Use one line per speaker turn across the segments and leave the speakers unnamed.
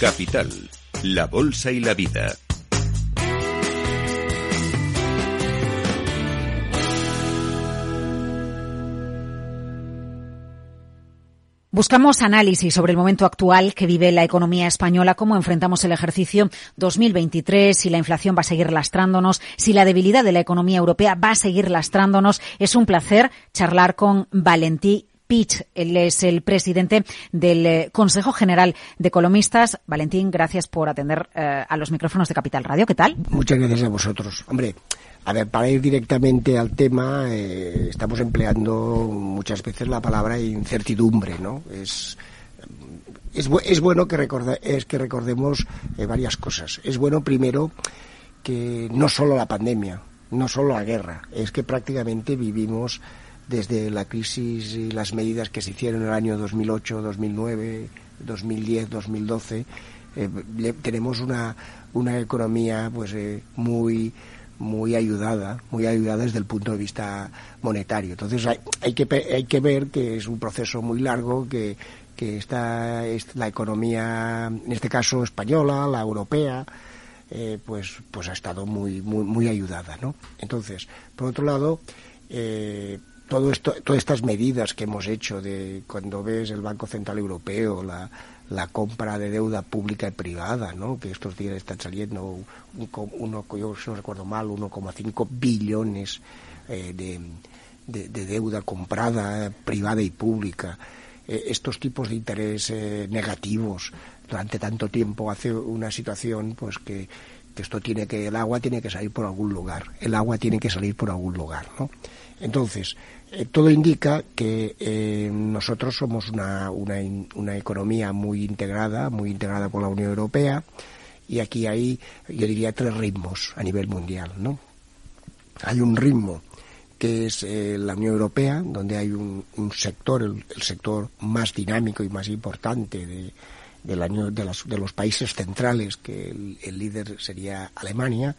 Capital, la Bolsa y la Vida.
Buscamos análisis sobre el momento actual que vive la economía española, cómo enfrentamos el ejercicio 2023, si la inflación va a seguir lastrándonos, si la debilidad de la economía europea va a seguir lastrándonos. Es un placer charlar con Valentí Pitch. Él es el presidente del eh, Consejo General de Economistas. Valentín, gracias por atender eh, a los micrófonos de Capital Radio. ¿Qué tal?
Muchas gracias a vosotros. Hombre, a ver, para ir directamente al tema, eh, estamos empleando muchas veces la palabra incertidumbre, ¿no? Es, es, es bueno que, es que recordemos varias cosas. Es bueno, primero, que no solo la pandemia, no solo la guerra, es que prácticamente vivimos desde la crisis y las medidas que se hicieron en el año 2008, 2009, 2010, 2012, tenemos una, una economía pues eh, muy muy ayudada, muy ayudada desde el punto de vista monetario. Entonces hay, hay, que, hay que ver que es un proceso muy largo, que, que está, la economía, en este caso española, la europea, eh, pues, pues ha estado muy, muy, muy ayudada, ¿no? Entonces, por otro lado, eh, todo esto, todas estas medidas que hemos hecho de cuando ves el Banco Central Europeo, la, la compra de deuda pública y privada, ¿no? que estos días están saliendo, uno, yo si no recuerdo mal, 1,5 billones eh, de, de, deuda comprada privada y pública. Eh, estos tipos de interés eh, negativos durante tanto tiempo hace una situación pues que, que esto tiene que el agua tiene que salir por algún lugar el agua tiene que salir por algún lugar no entonces todo indica que eh, nosotros somos una, una, economía muy integrada, muy integrada con la Unión Europea, y aquí hay, yo diría, tres ritmos a nivel mundial, ¿no? Hay un ritmo que es eh, la Unión Europea, donde hay un, sector, el, sector más dinámico y más importante de, de, de, los países centrales, que el líder sería Alemania,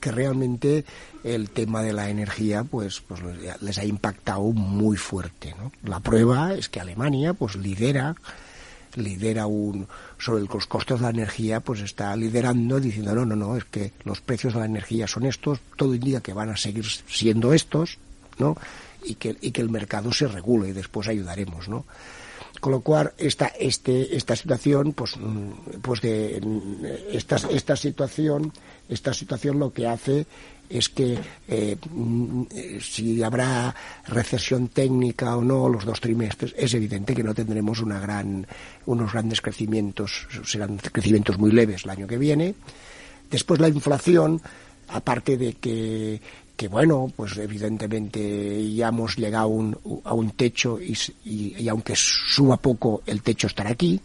que realmente el tema de la energía pues, pues les ha impactado muy fuerte. ¿no? La prueba es que Alemania pues lidera lidera un sobre los costos de la energía pues está liderando diciendo no no no es que los precios de la energía son estos todo indica que van a seguir siendo estos no y que y que el mercado se regule y después ayudaremos no con lo cual esta este esta situación pues mm, pues de esta esta situación esta situación lo que hace es que eh, mm, si habrá recesión técnica o no los dos trimestres, es evidente que no tendremos unos grandes crecimientos, serán crecimientos muy leves el año que viene. Después la inflación, aparte de que, que bueno, pues evidentemente ya hemos llegado a un, a un techo y, y, aunque suba poco, el techo estará aquí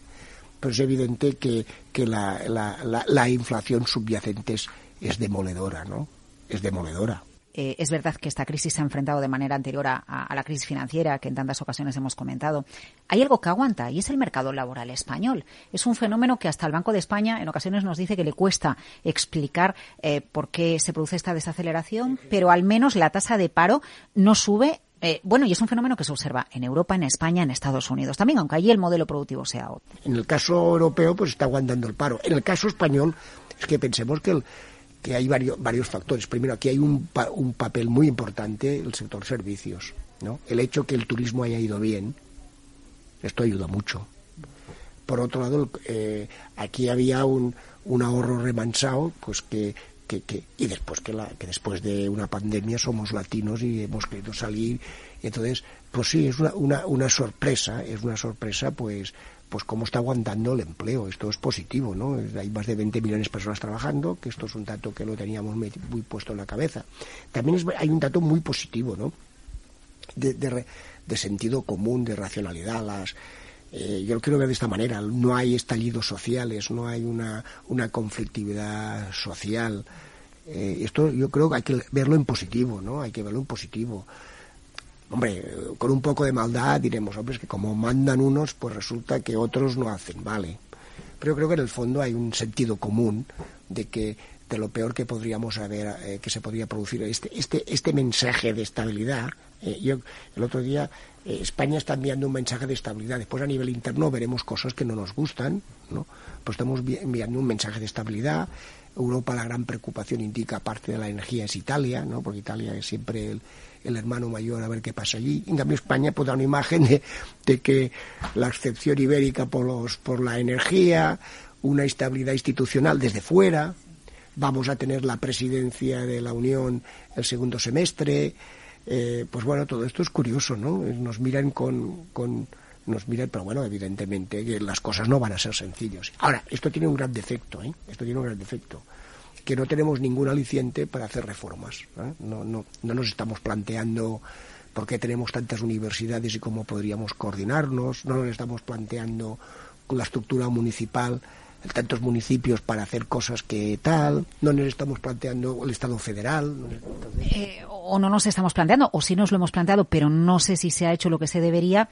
pero es evidente que, que la, la, la, inflación subyacente es, demoledora, ¿no? Es demoledora.
Eh, es verdad que esta crisis se ha enfrentado de manera anterior a, a, la crisis financiera que en tantas ocasiones hemos comentado. Hay algo que aguanta y es el mercado laboral español. Es un fenómeno que hasta el Banco de España en ocasiones nos dice que le cuesta explicar eh, por qué se produce esta desaceleración, pero al menos la tasa de paro no sube eh, bueno, y es un fenómeno que se observa en Europa, en España, en Estados Unidos también, aunque allí el modelo productivo sea otro.
En el caso europeo, pues está aguantando el paro. En el caso español, es que pensemos que, que hay varios, varios factores. Primero, aquí hay un, un papel muy importante el sector servicios. ¿no? El hecho que el turismo haya ido bien, esto ayuda mucho. Por otro lado, eh, aquí había un, un ahorro remansado, pues que que, y después que, la, que después de una pandemia somos latinos y hemos querido salir entonces pues sí es una, una, una sorpresa es una sorpresa pues pues cómo está aguantando el empleo. Esto es positivo, ¿no? Hay más de 20 millones de personas trabajando, que esto es un dato que lo teníamos muy puesto en la cabeza. También hay un dato muy positivo, ¿no? De, de, sentido común, de racionalidad. Las, eh, yo lo quiero ver de esta manera. No hay estallidos sociales, no hay una, una conflictividad social. Eh, esto yo creo que hay que verlo en positivo, ¿no? Hay que verlo en positivo. Hombre, con un poco de maldad diremos, hombre, es que como mandan unos, pues resulta que otros no hacen, vale. Pero creo que en el fondo hay un sentido común de que de lo peor que podríamos haber, eh, que se podría producir este, este, este mensaje de estabilidad Eh, yo el otro día eh, España está enviando un mensaje de estabilidad. Después a nivel interno veremos cosas que no nos gustan, ¿no? Pues estamos enviando un mensaje de estabilidad. Europa la gran preocupación indica parte de la energía es Italia, ¿no? Porque Italia es siempre el, el hermano mayor a ver qué pasa allí. En cambio, España puede dar una imagen de, de, que la excepción ibérica por, los, por la energía, una estabilidad institucional desde fuera, vamos a tener la presidencia de la Unión el segundo semestre. Eh, pues bueno, todo esto es curioso, ¿no? Nos miran con, con nos miran, pero bueno, evidentemente que las cosas no van a ser sencillas. Ahora, esto tiene un gran defecto, ¿eh? Esto tiene un gran defecto que no tenemos ningún aliciente para hacer reformas. ¿eh? No, no, no nos estamos planteando por qué tenemos tantas universidades y cómo podríamos coordinarnos, no nos estamos planteando con la estructura municipal tantos municipios para hacer cosas que tal, no nos estamos planteando el Estado federal.
Eh, o no nos estamos planteando, o sí nos lo hemos planteado, pero no sé si se ha hecho lo que se debería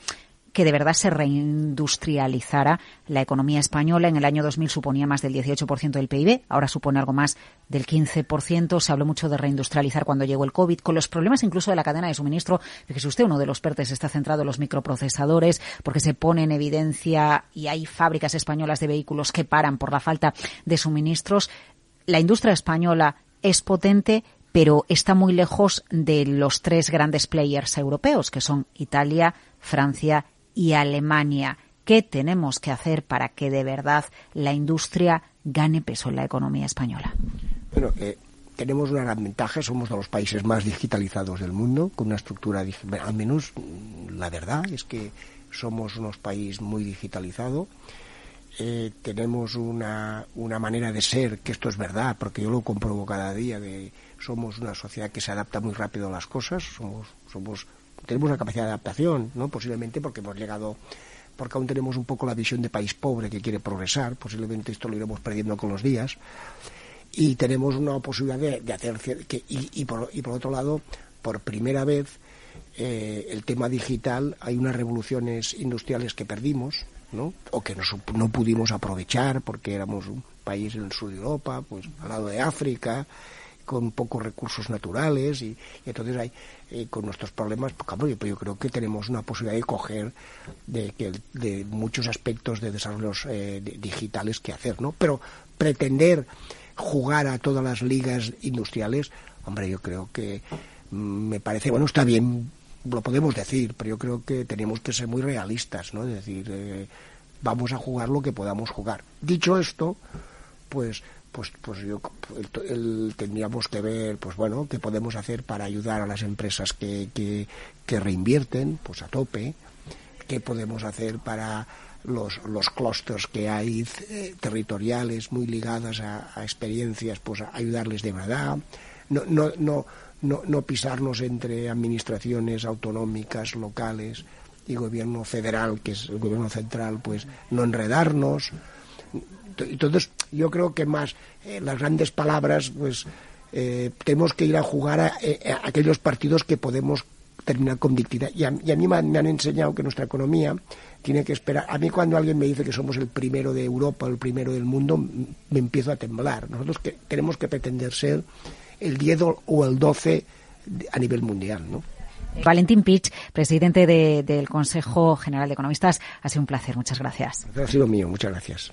que de verdad se reindustrializara la economía española. En el año 2000 suponía más del 18% del PIB, ahora supone algo más del 15%. Se habló mucho de reindustrializar cuando llegó el COVID, con los problemas incluso de la cadena de suministro. Fíjese usted, uno de los PERTES está centrado en los microprocesadores, porque se pone en evidencia y hay fábricas españolas de vehículos que paran por la falta de suministros. La industria española es potente, pero está muy lejos de los tres grandes players europeos, que son Italia, Francia y Alemania. ¿Qué tenemos que hacer para que de verdad la industria gane peso en la economía española?
Bueno, eh, tenemos una gran ventaja, somos de los países más digitalizados del mundo, con una estructura, al menos la verdad es que somos unos país muy digitalizado. Eh, tenemos una, una manera de ser, que esto es verdad, porque yo lo compruebo cada día, de somos una sociedad que se adapta muy rápido a las cosas, somos, somos tenemos una capacidad de adaptación, ¿no? Posiblemente porque hemos llegado porque aún tenemos un poco la visión de país pobre que quiere progresar, posiblemente esto lo iremos perdiendo con los días, y tenemos una posibilidad de, hacer, que, y, por, y por otro lado, por primera vez, eh, el tema digital, hay unas revoluciones industriales que perdimos, ¿no? o que no, no pudimos aprovechar porque éramos un país en el sur de Europa, pues al lado de África, con pocos recursos naturales y, entonces hay eh, con nuestros problemas pues, yo, creo que tenemos una posibilidad de coger de, de muchos aspectos de desarrollos eh, digitales que hacer no pero pretender jugar a todas las ligas industriales hombre yo creo que mm, me parece bueno está bien lo podemos decir pero yo creo que tenemos que ser muy realistas no es decir eh, vamos a jugar lo que podamos jugar. Dicho esto pues pues pues yo el, tendríamos que ver pues bueno qué podemos hacer para ayudar a las empresas que, que, reinvierten pues a tope. Qué podemos hacer para los, los clústeres que hay eh, territoriales muy ligadas a, a, experiencias pues ayudarles de verdad no, no, no, no, no pisarnos entre administraciones autonómicas locales y gobierno federal que es el gobierno central pues no enredarnos. Entonces, yo creo que más eh, las grandes palabras, pues eh, tenemos que ir a jugar eh, a, aquellos partidos que podemos terminar con dignidad. Y a, mí me han, enseñado que nuestra economía tiene que esperar. A mí cuando alguien me dice que somos el primero de Europa, el primero del mundo, me empiezo a temblar. Nosotros que, tenemos que pretender ser el 10 o el 12 a nivel mundial, ¿no?
Valentín Pich, presidente del Consejo General de Economistas, ha sido un placer. Muchas gracias.
Ha sido mío. Muchas gracias.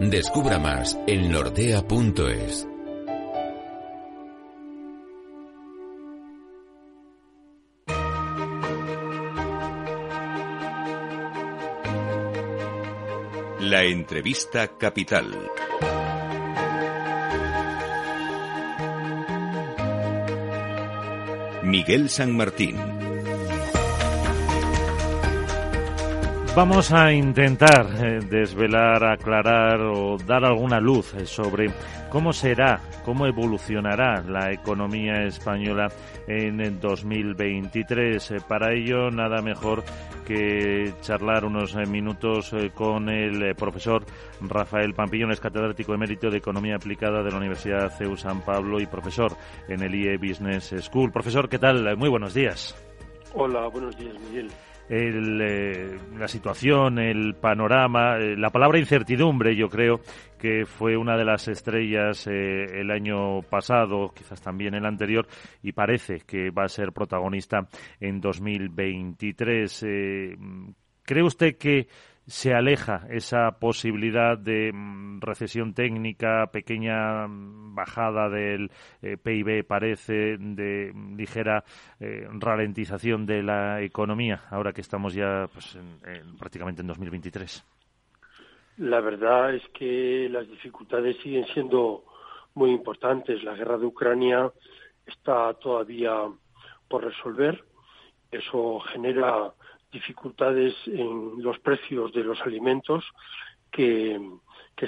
Descubra más en nordea.es. La entrevista capital. Miguel San Martín.
Vamos a intentar eh, desvelar, aclarar o dar alguna luz eh, sobre cómo será, cómo evolucionará la economía española en 2023. Eh, para ello, nada mejor que charlar unos minutos con el profesor Rafael Pampillón, es catedrático emérito de Economía Aplicada de la Universidad CEU San Pablo y profesor en el IE Business School. Profesor, ¿qué tal? Muy buenos días.
Hola, buenos días, Miguel
el, eh, la situación, el panorama, eh, la palabra incertidumbre, yo creo que fue una de las estrellas eh, el año pasado, quizás también el anterior, y parece que va a ser protagonista en 2023. ¿Cree usted que se aleja esa posibilidad de mm, recesión técnica, pequeña mm, bajada del eh, PIB, parece, de mm, ligera eh, ralentización de la economía, ahora que estamos ya pues, prácticamente en 2023?
La verdad es que las dificultades siguen siendo muy importantes. La guerra de Ucrania está todavía por resolver. Eso genera dificultades en los precios de los alimentos que,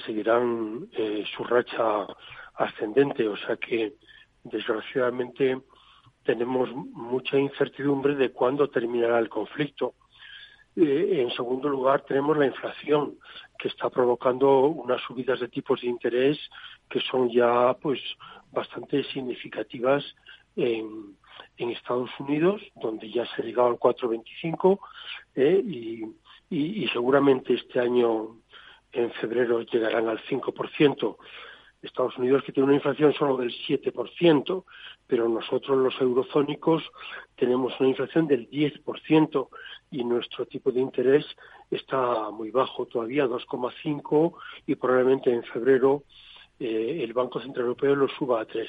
seguirán eh, su racha ascendente. O sea que, desgraciadamente, tenemos mucha incertidumbre de cuándo terminará el conflicto. Eh, en segundo lugar, tenemos la inflación, que está provocando unas subidas de tipos de interés que son ya pues bastante significativas en, en Estados Unidos, donde ya se ha llegado al 4,25 eh, y, seguramente este año, en febrero, llegarán al 5%. Estados Unidos que tiene una inflación solo del 7%, pero nosotros los eurozónicos tenemos una inflación del 10% y nuestro tipo de interés está muy bajo todavía, 2,5 y probablemente en febrero eh, el Banco Central Europeo lo suba a 3.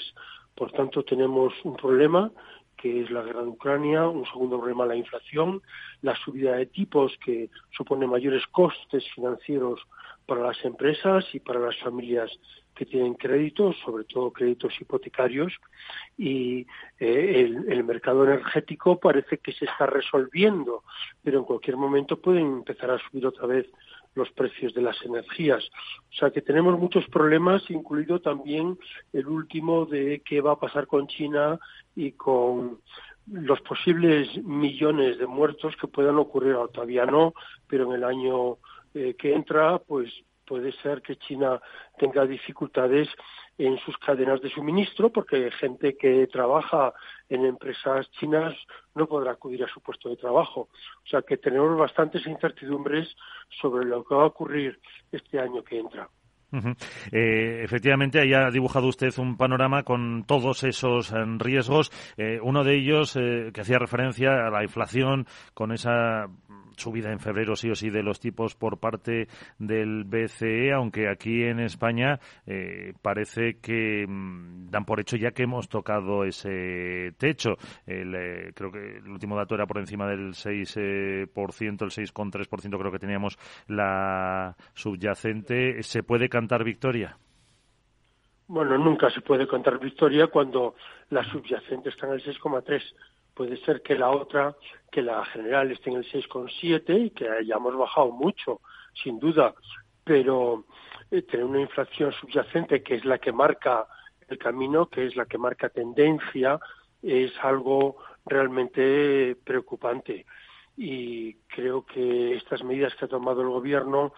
Por tanto, tenemos un problema que es la guerra de Ucrania, un segundo problema la inflación, la subida de tipos que supone mayores costes financieros para las empresas y para las familias que tienen créditos, sobre todo créditos hipotecarios, y eh, el, mercado energético parece que se está resolviendo, pero en cualquier momento pueden empezar a subir otra vez los precios de las energías. O sea que tenemos muchos problemas, incluido también el último de qué va a pasar con China y con los posibles millones de muertos que puedan ocurrir, todavía no, pero en el año eh, que entra, pues puede ser que China tenga dificultades en sus cadenas de suministro porque gente que trabaja en empresas chinas no podrá acudir a su puesto de trabajo. O sea que tenemos bastantes incertidumbres sobre lo que va a ocurrir este año que entra.
Eh, efectivamente, ahí ha dibujado usted un panorama con todos esos eh, riesgos. Eh, uno de ellos que hacía referencia a la inflación, con esa subida en febrero sí o sí de los tipos por parte del BCE, aunque aquí en España eh, parece que mm, dan por hecho ya que hemos tocado ese techo. Eh, creo que el último dato era por encima del 6%, eh, el 6,3% creo que teníamos la subyacente. ¿Se puede cantar victoria?
Bueno, nunca se puede cantar victoria cuando la subyacente está en el 6,3 puede ser que la otra, que la general esté en el 6,7 y que hayamos bajado mucho, sin duda, pero eh, tener una inflación subyacente que es la que marca el camino, que es la que marca tendencia, es algo realmente preocupante. Y creo que estas medidas que ha tomado el Gobierno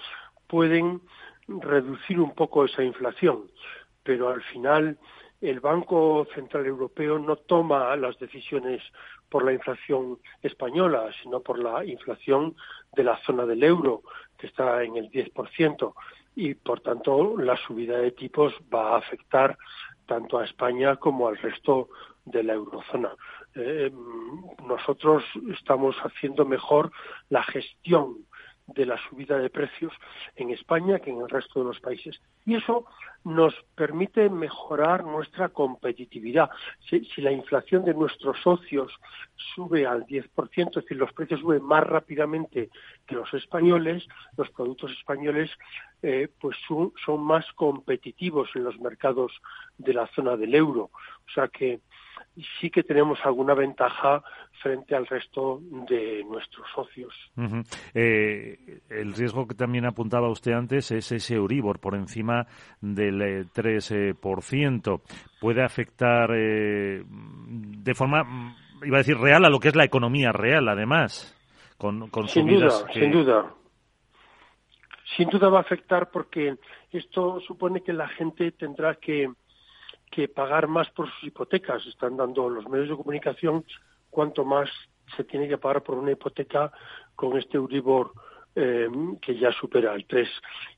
pueden reducir un poco esa inflación, pero al final el Banco Central Europeo no toma las decisiones por la inflación española, sino por la inflación de la zona del euro, que está en el 10%, y por tanto la subida de tipos va a afectar tanto a España como al resto de la eurozona. Eh, nosotros estamos haciendo mejor la gestión de la subida de precios en España que en el resto de los países. Y eso nos permite mejorar nuestra competitividad. Si, la inflación de nuestros socios sube al 10%, es decir, los precios suben más rápidamente que los españoles, los productos españoles eh, pues son, son más competitivos en los mercados de la zona del euro. O sea que sí que tenemos alguna ventaja frente al resto de nuestros socios.
Eh, el riesgo que también apuntaba usted antes es ese Euribor por encima del 3%. Eh, ¿Puede afectar eh, de forma, iba a decir, real a lo que es la economía real, además? Con, con
sin duda, sin duda. Sin duda va a afectar porque esto supone que la gente tendrá que que pagar más por sus hipotecas. Están dando los medios de comunicación cuánto más se tiene que pagar por una hipoteca con este Euribor eh, que ya supera el 3.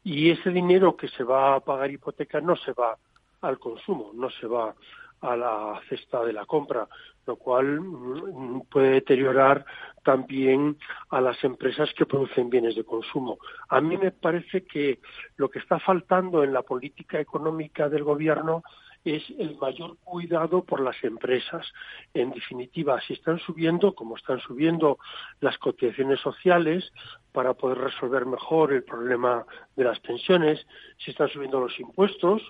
Y ese dinero que se va a pagar hipoteca no se va al consumo, no se va a la cesta de la compra, lo cual mm, puede deteriorar también a las empresas que producen bienes de consumo. A mí me parece que lo que está faltando en la política económica del gobierno es el mayor cuidado por las empresas. En definitiva, si están subiendo, como están subiendo las cotizaciones sociales para poder resolver mejor el problema de las pensiones, si están subiendo los impuestos,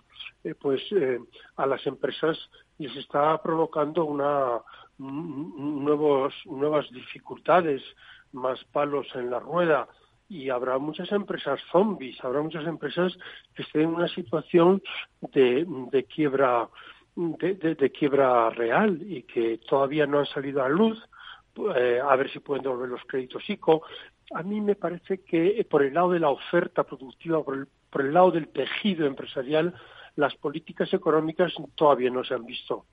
eh, pues eh, a las empresas les está provocando una nuevos, nuevas dificultades, más palos en la rueda y habrá muchas empresas zombies, habrá muchas empresas que estén en una situación de, de quiebra de, quiebra real y que todavía no han salido a luz, eh, a ver si pueden devolver los créditos ICO. A mí me parece que por el lado de la oferta productiva, por el, por el lado del tejido empresarial, las políticas económicas todavía no se han visto.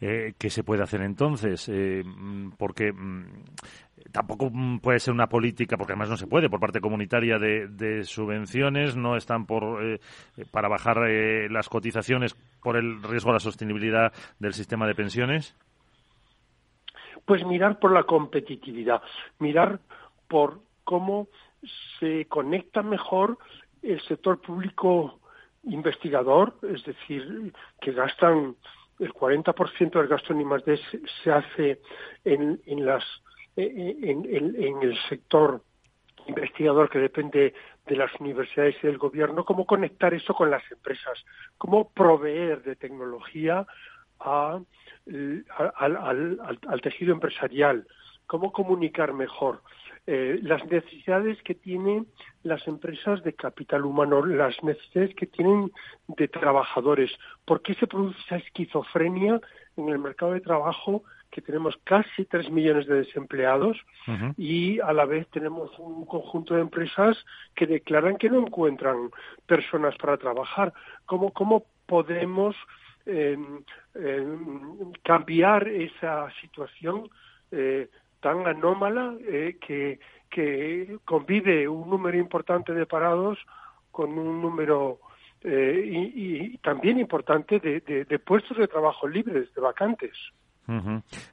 Eh, ¿Qué se puede hacer entonces? Eh, porque mm, tampoco puede ser una política, porque además no se puede, por parte comunitaria de, subvenciones, no están por, eh, para bajar eh, las cotizaciones por el riesgo a la sostenibilidad del sistema de pensiones.
Pues mirar por la competitividad, mirar por cómo se conecta mejor el sector público investigador, es decir, que gastan el 40% del gasto en I+D se, hace en, en las en, en, el sector investigador que depende de las universidades y del gobierno, cómo conectar eso con las empresas, cómo proveer de tecnología al, al, tejido empresarial, cómo comunicar mejor eh, las necesidades que tienen las empresas de capital humano, las necesidades que tienen de trabajadores, por qué se produce esa esquizofrenia en el mercado de trabajo que tenemos casi tres millones de desempleados y a la vez tenemos un conjunto de empresas que declaran que no encuentran personas para trabajar. ¿Cómo, cómo podemos em, em, cambiar esa situación eh, tan anómala eh, que, que convive un número importante de parados con un número eh, y, también importante de, de, puestos de trabajo libres, de vacantes.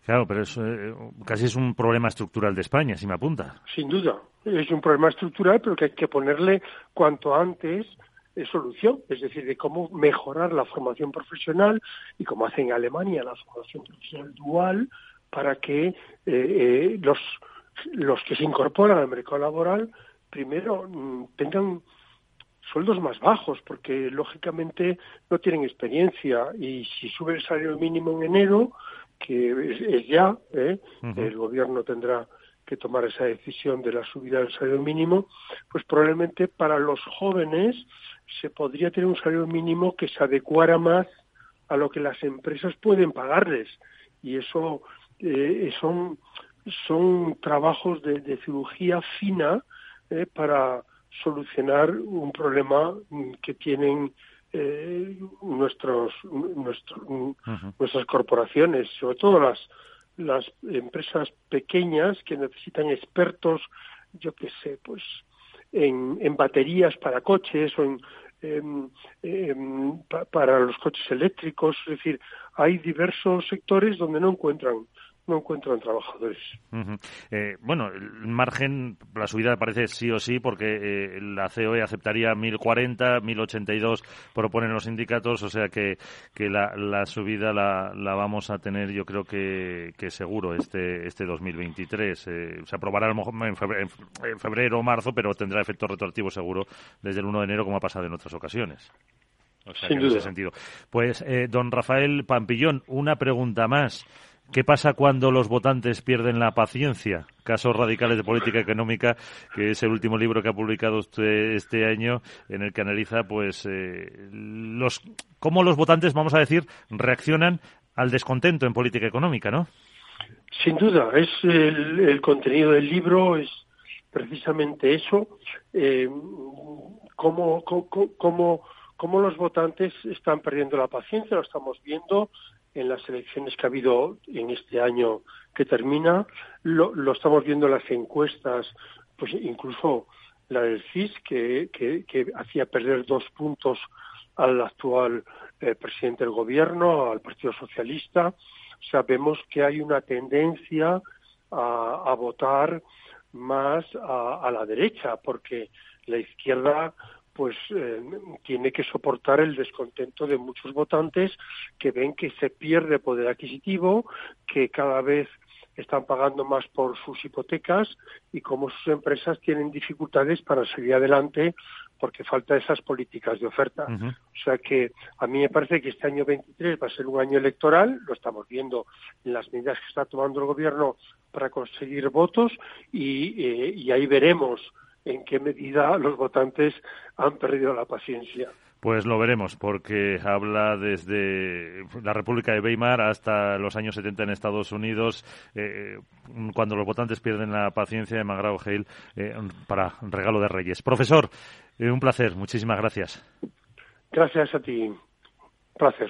Claro, pero eso eh, casi es un problema estructural de España, si me apunta.
Sin duda, es un problema estructural, pero que hay que ponerle cuanto antes eh, solución, es decir, de cómo mejorar la formación profesional y como hace en Alemania la formación profesional dual para que eh, los, los que se incorporan al mercado laboral primero mm, tengan sueldos más bajos, porque lógicamente no tienen experiencia y si sube el salario mínimo en enero, que es, ya, ¿eh? el gobierno tendrá que tomar esa decisión de la subida del salario mínimo, pues probablemente para los jóvenes se podría tener un salario mínimo que se adecuara más a lo que las empresas pueden pagarles. Y eso eh, son, son trabajos de, cirugía fina eh, para solucionar un problema que tienen eh, nuestros, nuestras corporaciones, sobre todo las, las empresas pequeñas que necesitan expertos, yo qué sé, pues en, en baterías para coches o en, para los coches eléctricos, es decir, hay diversos sectores donde no encuentran no encuentran trabajadores.
Eh, bueno, el margen, la subida parece sí o sí, porque eh, la COE aceptaría 1.040, 1.082 proponen los sindicatos, o sea que, que la, la subida la, la, vamos a tener yo creo que, que seguro este, este 2023. Eh, se aprobará a lo mejor en febrero, en febrero o marzo, pero tendrá efecto retroactivo seguro desde el 1 de enero, como ha pasado en otras ocasiones. O sea, en ese sentido. Pues, eh, don Rafael Pampillón, una pregunta más. ¿Qué pasa cuando los votantes pierden la paciencia? Casos radicales de política económica, que es el último libro que ha publicado usted este año, en el que analiza, pues, eh, cómo los votantes, vamos a decir, reaccionan al descontento en política económica, ¿no?
Sin duda, es el, contenido del libro es precisamente eso. Eh, cómo, cómo, cómo los votantes están perdiendo la paciencia, lo estamos viendo en las elecciones que ha habido en este año que termina, lo, estamos viendo en las encuestas, pues incluso la del CIS, que, hacía perder dos puntos al actual eh, presidente del gobierno, al Partido Socialista. Sabemos que hay una tendencia a, votar más a, la derecha, porque la izquierda pues eh, tiene que soportar el descontento de muchos votantes que ven que se pierde poder adquisitivo, que cada vez están pagando más por sus hipotecas y cómo sus empresas tienen dificultades para seguir adelante porque falta esas políticas de oferta. O sea que a mí me parece que este año 23 va a ser un año electoral, lo estamos viendo en las medidas que está tomando el gobierno para conseguir votos y, eh, y ahí veremos en qué medida los votantes han perdido la paciencia.
Pues lo veremos, porque habla desde la República de Weimar hasta los años 70 en Estados Unidos, eh, cuando los votantes pierden la paciencia de Magrao Hale eh, para regalo de Reyes. Profesor, eh, un placer, muchísimas gracias.
Gracias a ti, placer.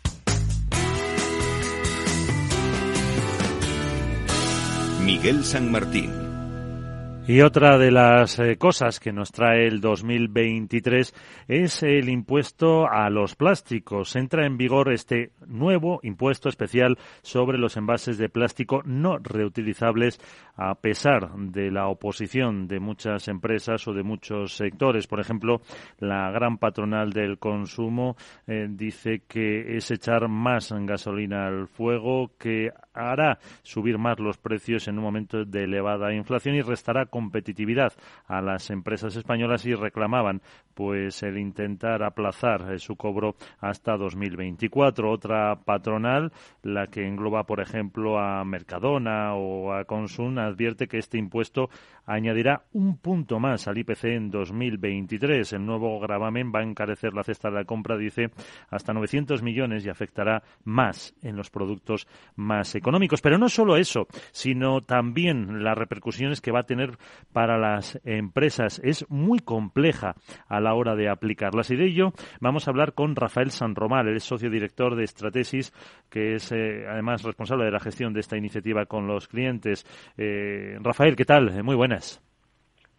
Miguel San Martín.
Y otra de las eh, cosas que nos trae el 2023 es el impuesto a los plásticos. Entra en vigor este nuevo impuesto especial sobre los envases de plástico no reutilizables a pesar de la oposición de muchas empresas o de muchos sectores. Por ejemplo, la gran patronal del consumo eh, dice que es echar más gasolina al fuego, que hará subir más los precios en un momento de elevada inflación y restará competitividad a las empresas españolas y reclamaban pues el intentar aplazar eh, su cobro hasta 2024. Otra patronal, la que engloba por ejemplo a Mercadona o a Consum, advierte que este impuesto añadirá un punto más al IPC en 2023. El nuevo gravamen va a encarecer la cesta de la compra, dice, hasta 900 millones y afectará más en los productos más. Pero no solo eso, sino también las repercusiones que va a tener para las empresas. Es muy compleja a la hora de aplicarlas. Y de ello vamos a hablar con Rafael Sanromar, el socio director de Estratesis, que es eh, además responsable de la gestión de esta iniciativa con los clientes. Eh, Rafael, ¿qué tal? Muy buenas.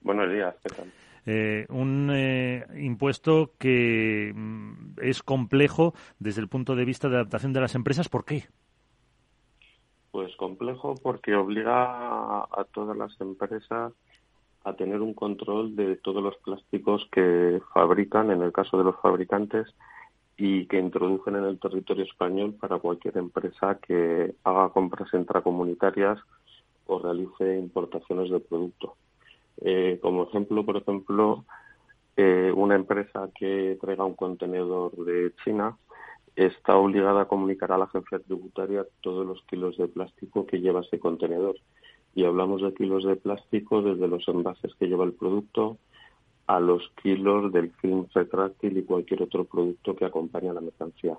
Buenos días, ¿qué tal?
Eh, un eh, impuesto que mm, es complejo desde el punto de vista de adaptación de las empresas. ¿Por qué?
Pues complejo porque obliga a, todas las empresas a tener un control de todos los plásticos que fabrican, en el caso de los fabricantes, y que introducen en el territorio español para cualquier empresa que haga compras intracomunitarias o realice importaciones de producto. Eh, como ejemplo, por ejemplo, eh, una empresa que traiga un contenedor de China está obligada a comunicar a la agencia tributaria todos los kilos de plástico que lleva ese contenedor. Y hablamos de kilos de plástico desde los envases que lleva el producto a los kilos del film retráctil y cualquier otro producto que acompañe a la mercancía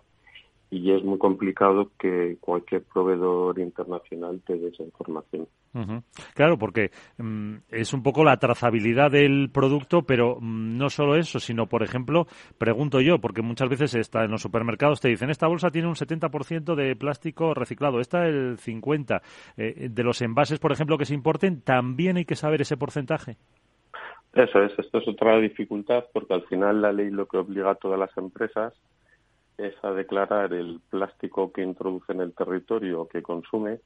y es muy complicado que cualquier proveedor internacional te dé esa información.
Claro, porque mm, es un poco la trazabilidad del producto, pero mm, no solo eso, sino, por ejemplo, pregunto yo, porque muchas veces está en los supermercados te dicen, esta bolsa tiene un 70% de plástico reciclado, esta el 50%. Eh, de los envases, por ejemplo, que se importen, también hay que saber ese porcentaje.
Eso es, esto es otra dificultad, porque al final la ley lo que obliga a todas las empresas es a declarar el plástico que introduce en el territorio o que consume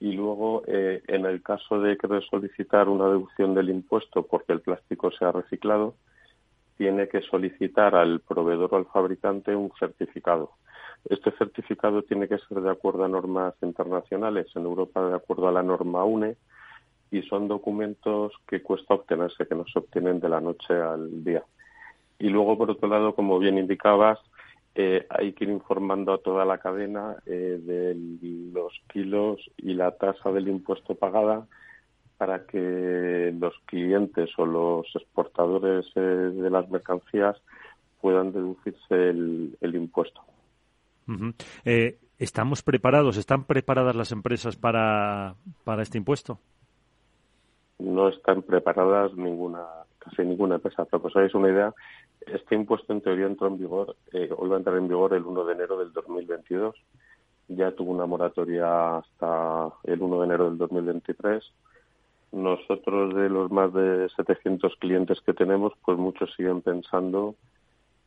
y luego eh, en el caso de querer solicitar una deducción del impuesto porque el plástico sea reciclado tiene que solicitar al proveedor o al fabricante un certificado. Este certificado tiene que ser de acuerdo a normas internacionales, en Europa de acuerdo a la norma UNE, y son documentos que cuesta obtenerse, que no se obtienen de la noche al día. Y luego, por otro lado, como bien indicabas, eh, hay que ir informando a toda la cadena eh, de los kilos y la tasa del impuesto pagada para que los clientes o los exportadores eh, de las mercancías puedan deducirse el, impuesto.
¿Estamos preparados? ¿Están preparadas las empresas para, para este impuesto?
No están preparadas ninguna, casi ninguna empresa. Para que os hagáis una idea, este impuesto en teoría entró en vigor, eh, hoy va a entrar en vigor el 1 de enero del 2022. Ya tuvo una moratoria hasta el 1 de enero del 2023. Nosotros, de los más de 700 clientes que tenemos, pues muchos siguen pensando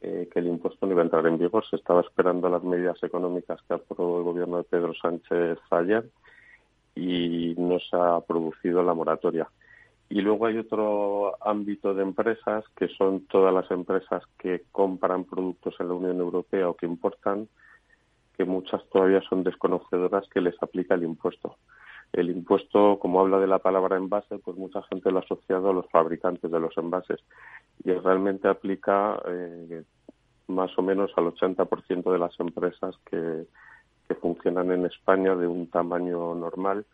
eh, que el impuesto no iba a entrar en vigor. Se estaba esperando las medidas económicas que aprobó el gobierno de Pedro Sánchez ayer y no se ha producido la moratoria. Y luego hay otro ámbito de empresas que son todas las empresas que compran productos en la Unión Europea o que importan, que muchas todavía son desconocedoras que les aplica el impuesto. El impuesto, como habla de la palabra envase, pues mucha gente lo ha asociado a los fabricantes de los envases y realmente aplica eh, más o menos al 80% de las empresas que, que funcionan en España de un tamaño normal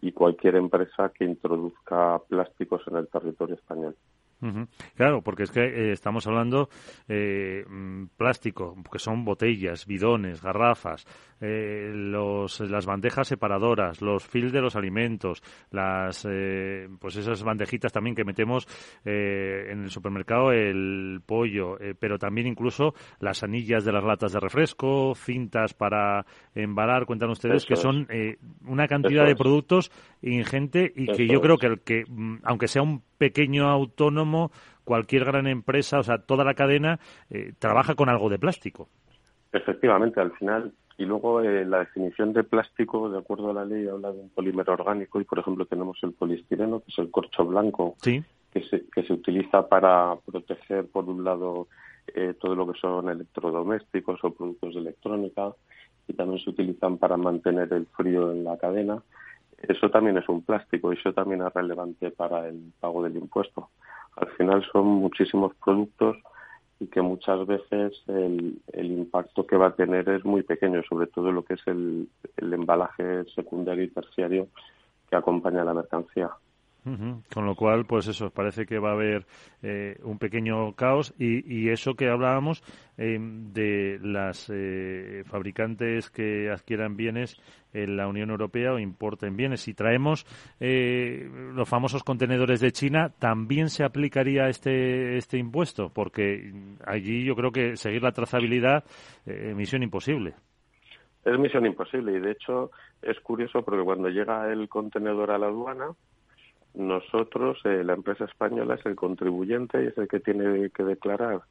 y cualquier empresa que introduzca plásticos en el territorio español.
Claro, porque es que eh, estamos hablando eh, mm, plástico, que son botellas, bidones, garrafas, eh, los, las bandejas separadoras, los fils de los alimentos, las eh, pues esas bandejitas también que metemos en el supermercado, el pollo, pero también incluso las anillas de las latas de refresco, cintas para embalar, cuentan ustedes que son una cantidad de productos ingente y que yo creo que el que, mm, aunque sea un pequeño autónomo, cualquier gran empresa, o sea, toda la cadena eh, trabaja con algo de plástico.
Efectivamente, al final. Y luego eh, la definición de plástico, de acuerdo a la ley, habla de un polímero orgánico y, por ejemplo, tenemos el poliestireno, que es el corcho blanco, que, se, que se utiliza para proteger, por un lado, eh, todo lo que son electrodomésticos o productos de electrónica y también se utilizan para mantener el frío en la cadena eso también es un plástico y eso también es relevante para el pago del impuesto. Al final son muchísimos productos y que muchas veces el, impacto que va a tener es muy pequeño, sobre todo lo que es el, el embalaje secundario y terciario que acompaña a la mercancía.
Con lo cual, pues eso, parece que va a haber eh, un pequeño caos y, eso que hablábamos eh, de las eh, fabricantes que adquieran bienes en la Unión Europea o importen bienes. Si traemos los famosos contenedores de China, ¿también se aplicaría este, este impuesto? Porque allí yo creo que seguir la trazabilidad es misión imposible.
Es misión imposible y de hecho es curioso porque cuando llega el contenedor a la aduana, nosotros, eh, la empresa española, es el contribuyente y es el que tiene que declarar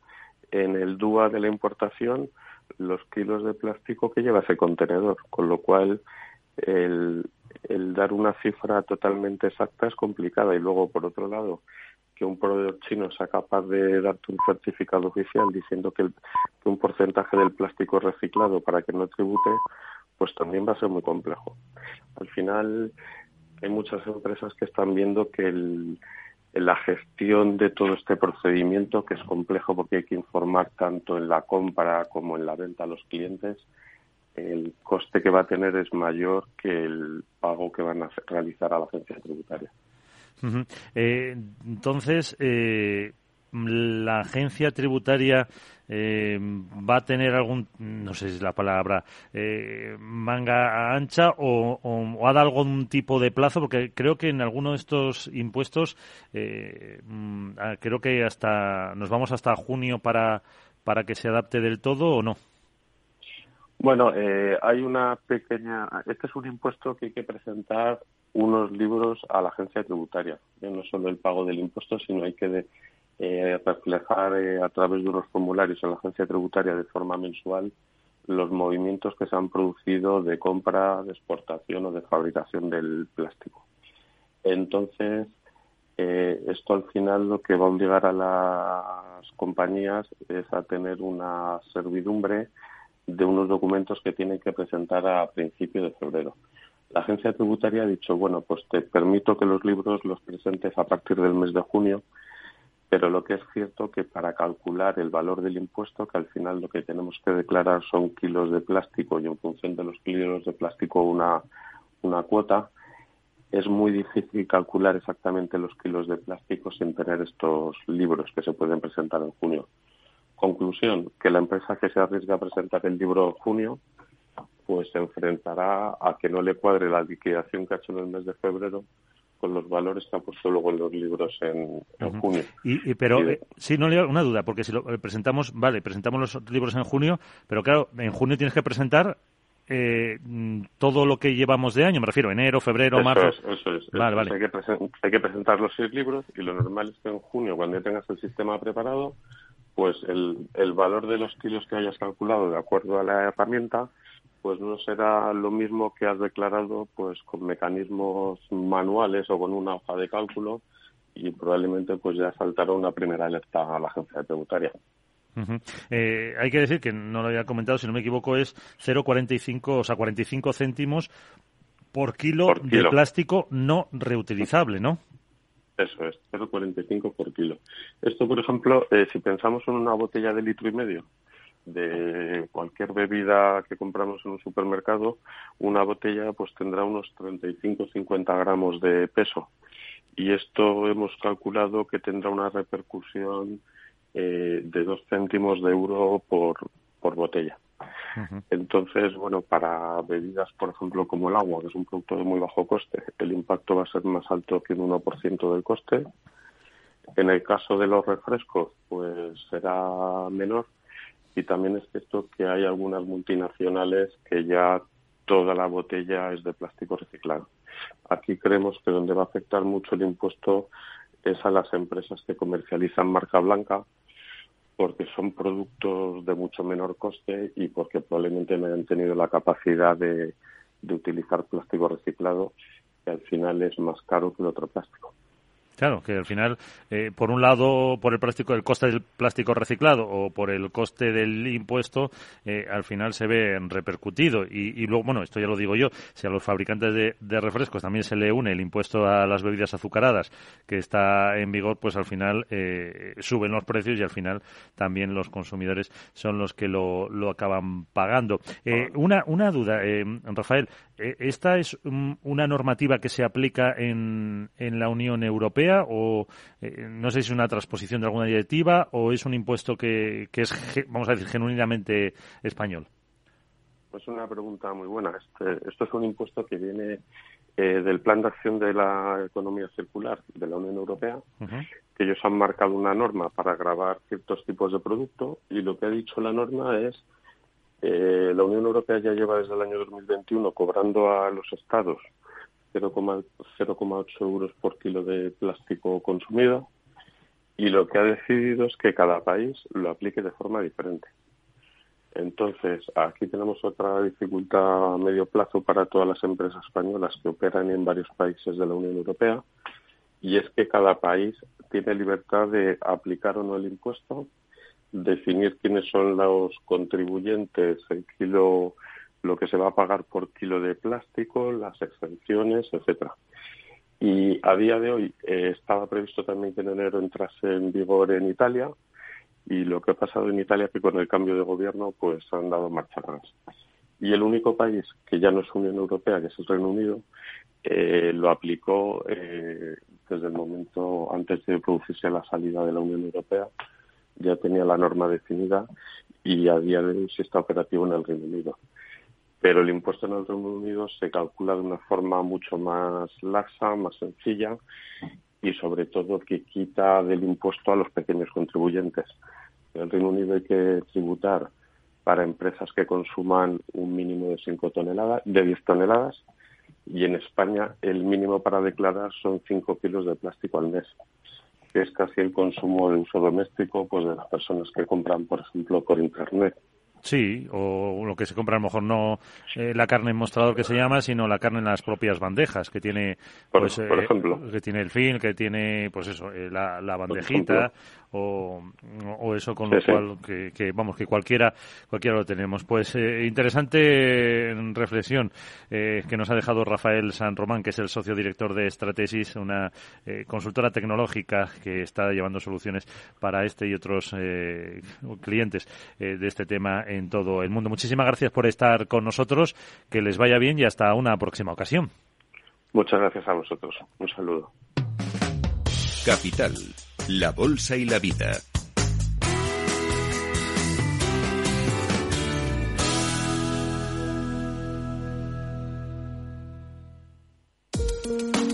en el DUA de la importación los kilos de plástico que lleva ese contenedor, con lo cual el, el dar una cifra totalmente exacta es complicada y luego, por otro lado, que un proveedor chino sea capaz de darte un certificado oficial diciendo que, que, un porcentaje del plástico reciclado para que no tribute, pues también va a ser muy complejo. Al final, hay muchas empresas que están viendo que el, la gestión de todo este procedimiento, que es complejo porque hay que informar tanto en la compra como en la venta a los clientes, el coste que va a tener es mayor que el pago que van a realizar a la agencia tributaria.
eh, entonces, eh, la agencia tributaria eh, va a tener algún, no sé si es la palabra, eh, manga ancha o, o, ha dado algún tipo de plazo, porque creo que en alguno de estos impuestos, eh, mm, creo que hasta nos vamos hasta junio para, para que se adapte del todo o no.
Bueno, eh, hay una pequeña. Este es un impuesto que hay que presentar unos libros a la agencia tributaria. No solo el pago del impuesto, sino hay que de, eh, reflejar eh, a través de unos formularios en la agencia tributaria de forma mensual los movimientos que se han producido de compra, de exportación o de fabricación del plástico. Entonces, eh, esto al final lo que va a obligar a las compañías es a tener una servidumbre de unos documentos que tienen que presentar a principios de febrero. La agencia tributaria ha dicho, bueno, pues te permito que los libros los presentes a partir del mes de junio, pero lo que es cierto que para calcular el valor del impuesto, que al final lo que tenemos que declarar son kilos de plástico y en función de los kilos de plástico una, una cuota, es muy difícil calcular exactamente los kilos de plástico sin tener estos libros que se pueden presentar en junio. Conclusión, que la empresa que se arriesga a presentar el libro en junio, pues se enfrentará a que no le cuadre la liquidación que ha hecho en el mes de febrero con los valores que ha puesto luego en los libros en, junio.
Y, pero eh, sí, no le una duda, porque si lo eh, presentamos, vale, presentamos los libros en junio, pero claro, en junio tienes que presentar eh, todo lo que llevamos de año, me refiero, enero, febrero, marzo.
eso es. Vale, vale. Hay, que hay que presentar los seis libros y lo normal es que en junio, cuando ya tengas el sistema preparado, pues el, el valor de los kilos que hayas calculado de acuerdo a la herramienta pues no será lo mismo que has declarado pues con mecanismos manuales o con una hoja de cálculo y probablemente pues ya saltará una primera alerta a la agencia tributaria.
eh, hay que decir que no lo había comentado, si no me equivoco, es 0,45, o sea, 45 céntimos por kilo, por kilo. de plástico no reutilizable, ¿no?
Eso es, 0,45 por kilo. Esto, por ejemplo, eh, si pensamos en una botella de litro y medio de cualquier bebida que compramos en un supermercado, una botella pues tendrá unos 35-50 gramos de peso. Y esto hemos calculado que tendrá una repercusión eh, de dos céntimos de euro por, por botella. Entonces, bueno, para bebidas, por ejemplo, como el agua, que es un producto de muy bajo coste, el impacto va a ser más alto que un 1% del coste. En el caso de los refrescos, pues será menor. Y también es cierto que hay algunas multinacionales que ya toda la botella es de plástico reciclado. Aquí creemos que donde va a afectar mucho el impuesto es a las empresas que comercializan marca blanca, porque son productos de mucho menor coste y porque probablemente no hayan tenido la capacidad de, utilizar plástico reciclado, que al final es más caro que el otro plástico.
Claro, que al final, eh, por un lado, por el plástico, el coste del plástico reciclado o por el coste del impuesto, eh, al final se ve repercutido. Y, y, luego, bueno, esto ya lo digo yo, si a los fabricantes de, de, refrescos también se le une el impuesto a las bebidas azucaradas que está en vigor, pues al final eh, suben los precios y al final también los consumidores son los que lo, lo acaban pagando. Eh, una, una duda, eh, Rafael, ¿esta es una normativa que se aplica en, en la Unión Europea? o eh, no sé si es una transposición de alguna directiva o es un impuesto que, que es, vamos a decir, genuinamente español?
Pues una pregunta muy buena. Este, esto es un impuesto que viene eh, del Plan de Acción de la Economía Circular de la Unión Europea, uh -huh. que ellos han marcado una norma para grabar ciertos tipos de producto y lo que ha dicho la norma es eh, la Unión Europea ya lleva desde el año 2021 cobrando a los estados 0,8 euros por kilo de plástico consumido y lo que ha decidido es que cada país lo aplique de forma diferente. Entonces, aquí tenemos otra dificultad a medio plazo para todas las empresas españolas que operan en varios países de la Unión Europea y es que cada país tiene libertad de aplicar o no el impuesto, definir quiénes son los contribuyentes, el kilo, lo que se va a pagar por kilo de plástico, las exenciones, etcétera. Y a día de hoy eh, estaba previsto también que en enero entrase en vigor en Italia y lo que ha pasado en Italia es que con el cambio de gobierno pues han dado marcha atrás. Y el único país que ya no es Unión Europea, que es el Reino Unido, eh, lo aplicó eh, desde el momento antes de producirse la salida de la Unión Europea. Ya tenía la norma definida y a día de hoy sí está operativo en el Reino Unido. Pero el impuesto en el Reino Unido se calcula de una forma mucho más laxa, más sencilla y sobre todo que quita del impuesto a los pequeños contribuyentes. En el Reino Unido hay que tributar para empresas que consuman un mínimo de 5 toneladas, de 10 toneladas, y en España el mínimo para declarar son 5 kilos de plástico al mes, es casi el consumo de uso doméstico pues de las personas que compran, por ejemplo, por internet.
Sí, o lo que se compra a lo mejor no eh, la carne en mostrador que se llama, sino la carne en las propias bandejas que tiene, pues,
por, eh, ejemplo,
que tiene el fin, que tiene, pues eso, eh, la, la bandejita o, o, eso con lo cual que, que, vamos que cualquiera cualquiera lo tenemos. Pues interesante reflexión que nos ha dejado Rafael San Román, que es el socio director de Stratesis, una consultora tecnológica que está llevando soluciones para este y otros clientes de este tema en todo el mundo. Muchísimas gracias por estar con nosotros, que les vaya bien y hasta una próxima ocasión.
Muchas gracias a vosotros. Un saludo.
Capital, la Bolsa y la Vida.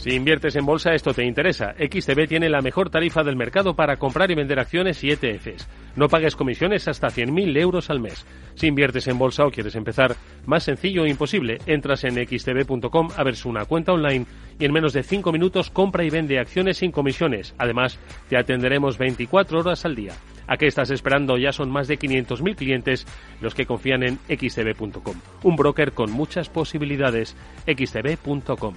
Si inviertes en bolsa, esto te interesa. XTB tiene la mejor tarifa del mercado para comprar y vender acciones y ETFs. No pagues comisiones hasta 100.000 euros al mes. Si inviertes en bolsa o quieres empezar, más sencillo e imposible. Entras en xtb.com, abres una cuenta online y en menos de 5 minutos compra y vende acciones sin comisiones. Además, te atenderemos 24 horas al día. ¿A qué estás esperando? Ya son más de 500.000 clientes los que confían en xtb.com. Un broker con muchas posibilidades. xtb.com.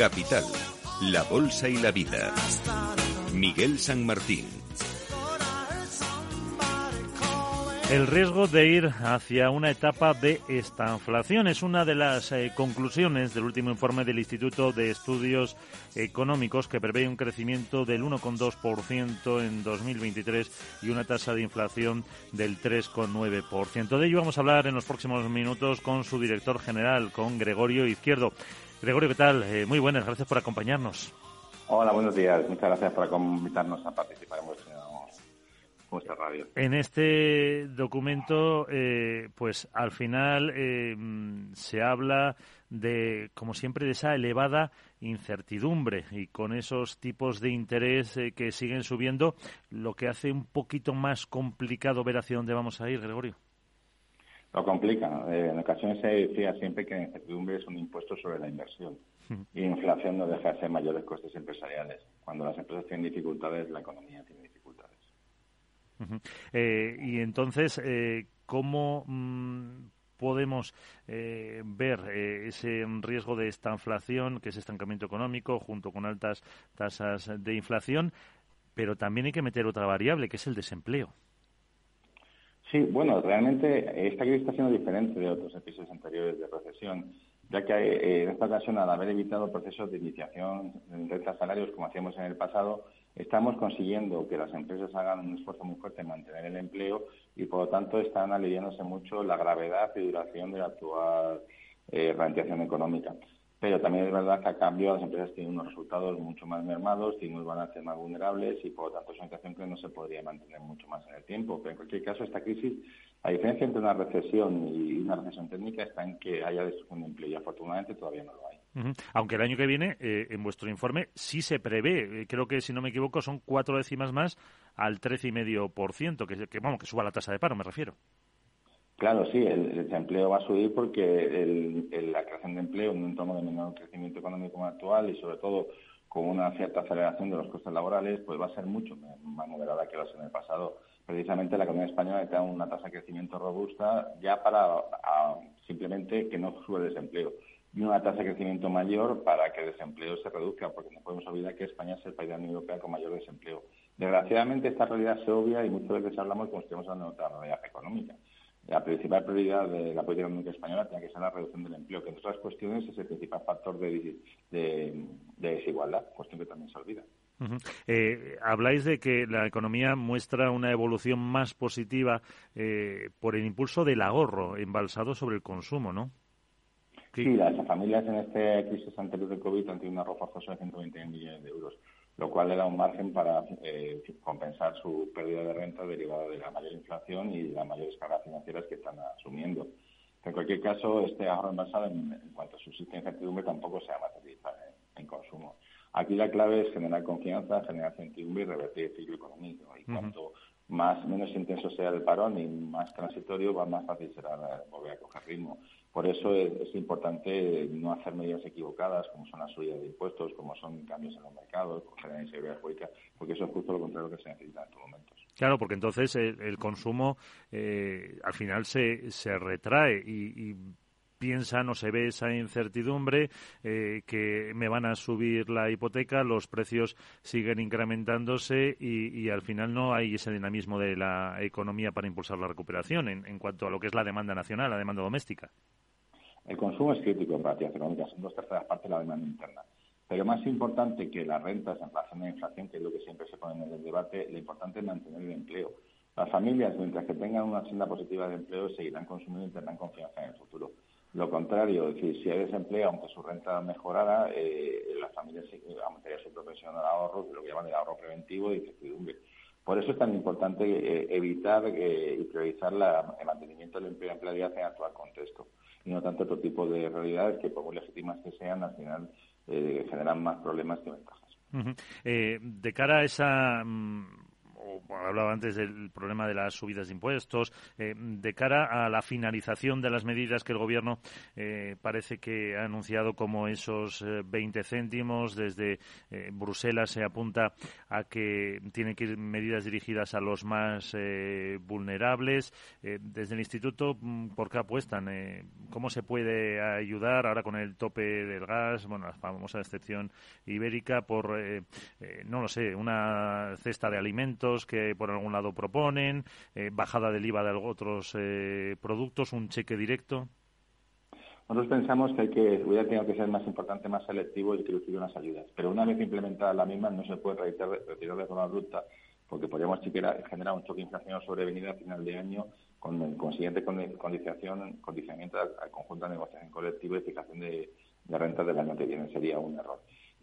Capital, la Bolsa y la Vida. Miguel San Martín.
El riesgo de ir hacia una etapa de estanflación es una de las eh, conclusiones del último informe del Instituto de Estudios Económicos que prevé un crecimiento del 1,2% en 2023 y una tasa de inflación del 3,9%. De ello vamos a hablar en los próximos minutos con su director general, con Gregorio Izquierdo. Gregorio, ¿qué tal? Eh, muy buenas, gracias por acompañarnos.
Hola, buenos días. Muchas gracias por invitarnos a participar en vuestra, radio.
En este documento, eh, pues al final eh, se habla de, como siempre, de esa elevada incertidumbre y con esos tipos de interés que siguen subiendo, lo que hace un poquito más complicado ver hacia dónde vamos a ir, Gregorio.
Lo complica. Eh, en ocasiones se decía siempre que la incertidumbre es un impuesto sobre la inversión. Y inflación no deja de ser mayores costes empresariales. Cuando las empresas tienen dificultades, la economía tiene dificultades.
Eh, y entonces, eh, ¿cómo mm, podemos eh, ver ese riesgo de esta inflación, que es estancamiento económico, junto con altas tasas de inflación? Pero también hay que meter otra variable, que es el desempleo.
Sí, bueno, realmente esta crisis está siendo diferente de otros episodios anteriores de recesión, ya que eh, en esta ocasión, al haber evitado procesos de iniciación de rentas salarios como hacíamos en el pasado, estamos consiguiendo que las empresas hagan un esfuerzo muy fuerte en mantener el empleo y, por lo tanto, están aliviándose mucho la gravedad y duración de la actual eh, económica. Pero también es verdad que a cambio las empresas tienen unos resultados mucho más mermados, tienen unos balances más vulnerables y por lo tanto es una situación que no se podría mantener mucho más en el tiempo. Pero en cualquier caso, esta crisis, la diferencia entre una recesión y una recesión técnica está en que haya destrucción de empleo y afortunadamente todavía no lo hay.
Aunque el año que viene, eh, en vuestro informe, sí se prevé, eh, creo que si no me equivoco, son cuatro décimas más al 13,5%, que, que, vamos, que suba la tasa de paro, me refiero.
Claro, sí, el, desempleo va a subir porque la creación de empleo en un entorno de menor crecimiento económico actual y sobre todo con una cierta aceleración de los costes laborales, pues va a ser mucho más moderada que lo en el pasado. Precisamente la economía española está una tasa de crecimiento robusta ya para simplemente que no sube el desempleo y una tasa de crecimiento mayor para que el desempleo se reduzca, porque no podemos olvidar que España es el país de la Unión Europea con mayor desempleo. Desgraciadamente esta realidad se obvia y muchas veces hablamos como si estemos hablando de otra realidad económica la principal prioridad de la política económica española tiene que ser la reducción del empleo, que entre otras cuestiones es el principal factor de, desigualdad, cuestión que también se olvida.
Eh, habláis de que la economía muestra una evolución más positiva eh, por el impulso del ahorro embalsado sobre el consumo, ¿no?
Sí, las familias en esta crisis anterior del COVID han tenido un ahorro forzoso de 120 millones de euros lo cual le da un margen para eh, compensar su pérdida de renta derivada de la mayor inflación y las mayores cargas financieras que están asumiendo. En cualquier caso, este ahorro envasado, en, en cuanto subsiste incertidumbre, tampoco se va a materializar en, consumo. Aquí la clave es generar confianza, generar certidumbre y revertir el ciclo económico. Y cuanto más menos intenso sea el parón y más transitorio, va más fácil será volver a coger ritmo. Por eso es, importante no hacer medidas equivocadas, como son las subidas de impuestos, como son cambios en los mercados, generar inseguridad jurídica, porque eso es justo lo contrario que se necesita en estos momentos.
Claro, porque entonces el, consumo eh, al final se, se retrae y, piensa, no se ve esa incertidumbre, eh, que me van a subir la hipoteca, los precios siguen incrementándose y, al final no hay ese dinamismo de la economía para impulsar la recuperación en, en cuanto a lo que es la demanda nacional, la demanda doméstica.
El consumo es crítico en prácticas económicas, son dos terceras partes de la demanda interna. Pero más importante que las rentas en relación a la inflación, que es lo que siempre se pone en el debate, lo importante es mantener el empleo. Las familias, mientras que tengan una senda positiva de empleo, seguirán consumiendo y tendrán confianza en el futuro. Lo contrario, es decir, si hay desempleo, aunque su renta mejorara, eh, las familias aumentaría su propensión al ahorro, lo que llaman el ahorro preventivo y incertidumbre. Por eso es tan importante eh, evitar eh, y priorizar el mantenimiento del empleo y empleabilidad en el actual contexto y no tanto otro tipo de realidades que, por muy legítimas que sean, al final eh, generan más problemas que ventajas.
Eh, de cara a esa mm, hablaba antes del problema de las subidas de impuestos, eh, de cara a la finalización de las medidas que el Gobierno eh, parece que ha anunciado como esos 20 eh, céntimos, desde Bruselas se apunta a que tienen que ir medidas dirigidas a los más vulnerables. desde el Instituto, mm, ¿por qué apuestan? ¿Cómo se puede ayudar ahora con el tope del gas, bueno, la famosa excepción ibérica, por, no lo sé, una cesta de alimentos? Que por algún lado proponen, eh, bajada del IVA de otros eh, productos, un cheque directo.
Nosotros pensamos que hay que, hubiera tenido que ser más importante, más selectivo y que en las ayudas. Pero una vez implementadas las mismas, no se puede retirar, de forma bruta, porque podríamos generar un choque inflacionario sobrevenido a final de año con el consiguiente condicionamiento al, conjunto de negociación colectiva y fijación de, de rentas del año que viene. Sería un error.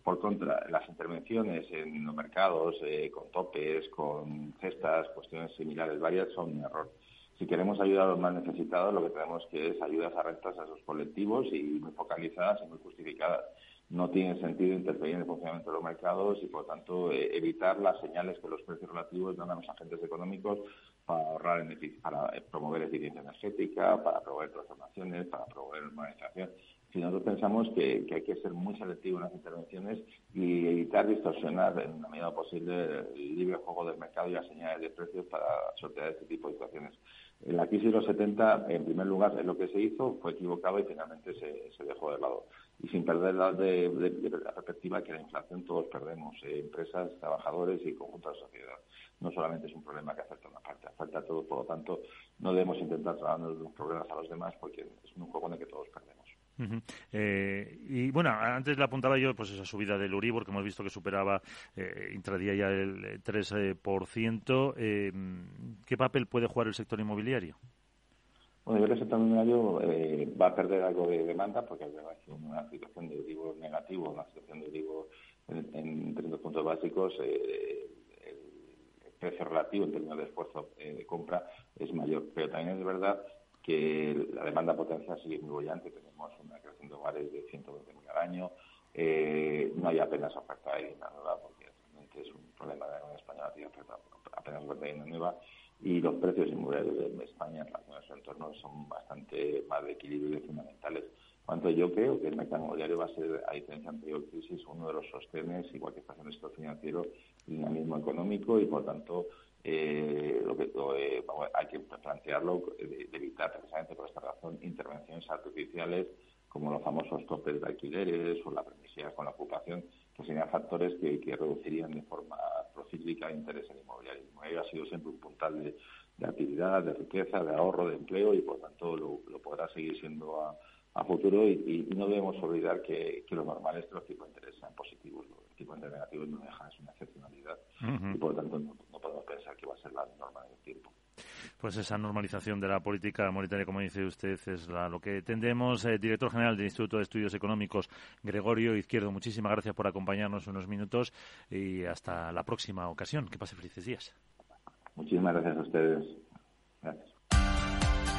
Por contra, las intervenciones en los mercados, eh, con topes, con cestas, cuestiones similares varias, son un error. Si queremos ayudar a los más necesitados, lo que tenemos que es ayudas a rentas a esos colectivos y muy focalizadas y muy justificadas. no tiene sentido interferir en el funcionamiento de los mercados y, por tanto, eh, evitar las señales que los precios relativos dan a los agentes económicos para ahorrar, para eh, promover eficiencia energética, para promover transformaciones, para promover normalización. Si nosotros pensamos que, hay que ser muy selectivo en las intervenciones y evitar distorsionar en la medida posible el libre juego del mercado y las señales de precios para sortear este tipo de situaciones. La crisis de los 70, en primer lugar, lo que se hizo, fue equivocado y finalmente se, dejó de lado. Y sin perder la, de, la perspectiva que la inflación todos perdemos, eh, empresas, trabajadores y conjunto de la sociedad. No solamente es un problema que afecta a una parte, afecta a todos. Por lo tanto, no debemos intentar trasladarnos los problemas a los demás porque es un juego en el que todos perdemos.
Eh, y bueno, antes le apuntaba yo pues esa subida del Uribor que hemos visto que superaba eh, intradía ya el 3%. Eh, ¿Qué papel puede jugar el sector inmobiliario?
Bueno, yo creo que el sector inmobiliario eh, va a perder algo de demanda porque hay una situación de Uribor negativo, una situación de Uribor en, en 30 puntos básicos. el precio relativo en términos de esfuerzo de compra es mayor. Pero también es verdad que la demanda potencial sigue muy bollante, tenemos una creación de hogares de 120.000 al año, eh, no hay apenas oferta de vivienda nueva porque realmente es un problema de la economía española, tiene apenas oferta de vivienda nueva. Y los precios inmobiliarios de España en relación a su entorno son bastante más de equilibrio y fundamentales. Cuanto yo creo que el mercado inmobiliario va a ser, a diferencia anterior crisis, uno de los sostenes, igual que está en el sector financiero, dinamismo económico y, por tanto, eh, lo que eh, hay que plantearlo de, evitar precisamente por esta razón intervenciones artificiales como los famosos topes de alquileres o la permisividad con la ocupación, que serían factores que, reducirían de forma procíclica el interés en inmobiliario. El inmobiliario ha sido siempre un puntal de, actividad, de riqueza, de ahorro, de empleo y por tanto lo, podrá seguir siendo a, futuro y, no debemos olvidar que, lo normal es que los tipos de interés sean positivos. Los tipos de interés negativos no dejan, es una excepcionalidad y por lo tanto no, podemos pensar que va a ser la norma del tiempo.
Pues esa normalización de la política monetaria, como dice usted, es lo que tendemos. Eh, director general del Instituto de Estudios Económicos, Gregorio Izquierdo, muchísimas gracias por acompañarnos unos minutos y hasta la próxima ocasión. Que pase felices días.
Muchísimas gracias a ustedes. Gracias.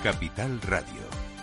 Capital Radio.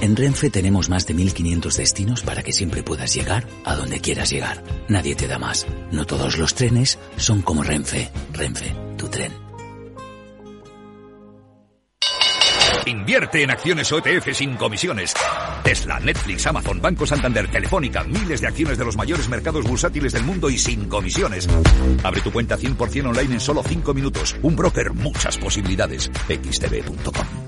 En Renfe tenemos más de 1500 destinos para que siempre puedas llegar a donde quieras llegar. Nadie te da más. No todos los trenes son como Renfe. Renfe, tu tren.
Invierte en acciones OTF sin comisiones. Tesla, Netflix, Amazon, Banco Santander, Telefónica, miles de acciones de los mayores mercados bursátiles del mundo y sin comisiones. Abre tu cuenta 100% online en solo 5 minutos. Un broker, muchas posibilidades. xtb.com.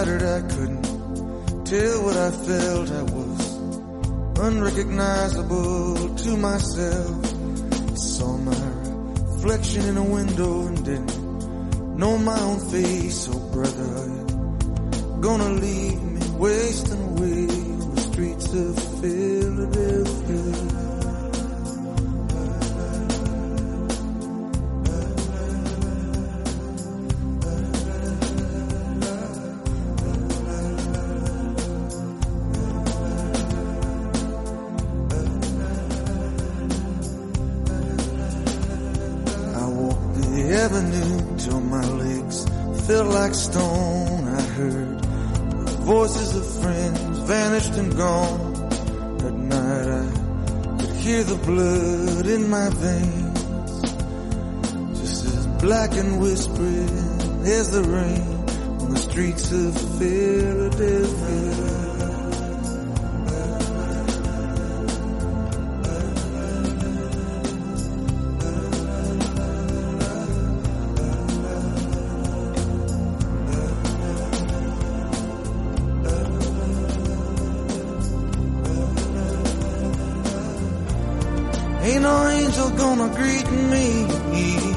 shattered, I couldn't tell what I felt. I was unrecognizable to myself. I saw my reflection in a window and didn't know my own face. Oh, brother, you're gonna leave me wasting away on the streets of black and whispering as the rain on the streets of Philadelphia. Ain't no angel gonna greet me.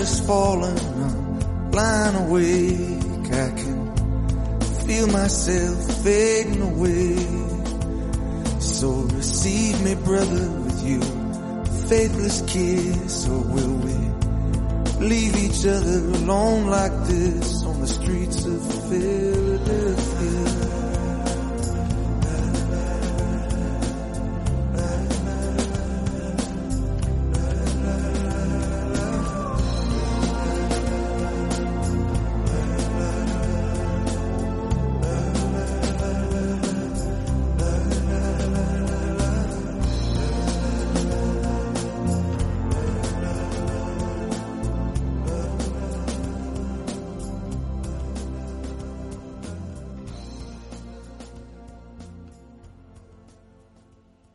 Is falling, I'm blind awake. I can feel myself fading away. So receive me, brother, with you, faithless kiss, or will we leave each other alone like this on the streets of Philly?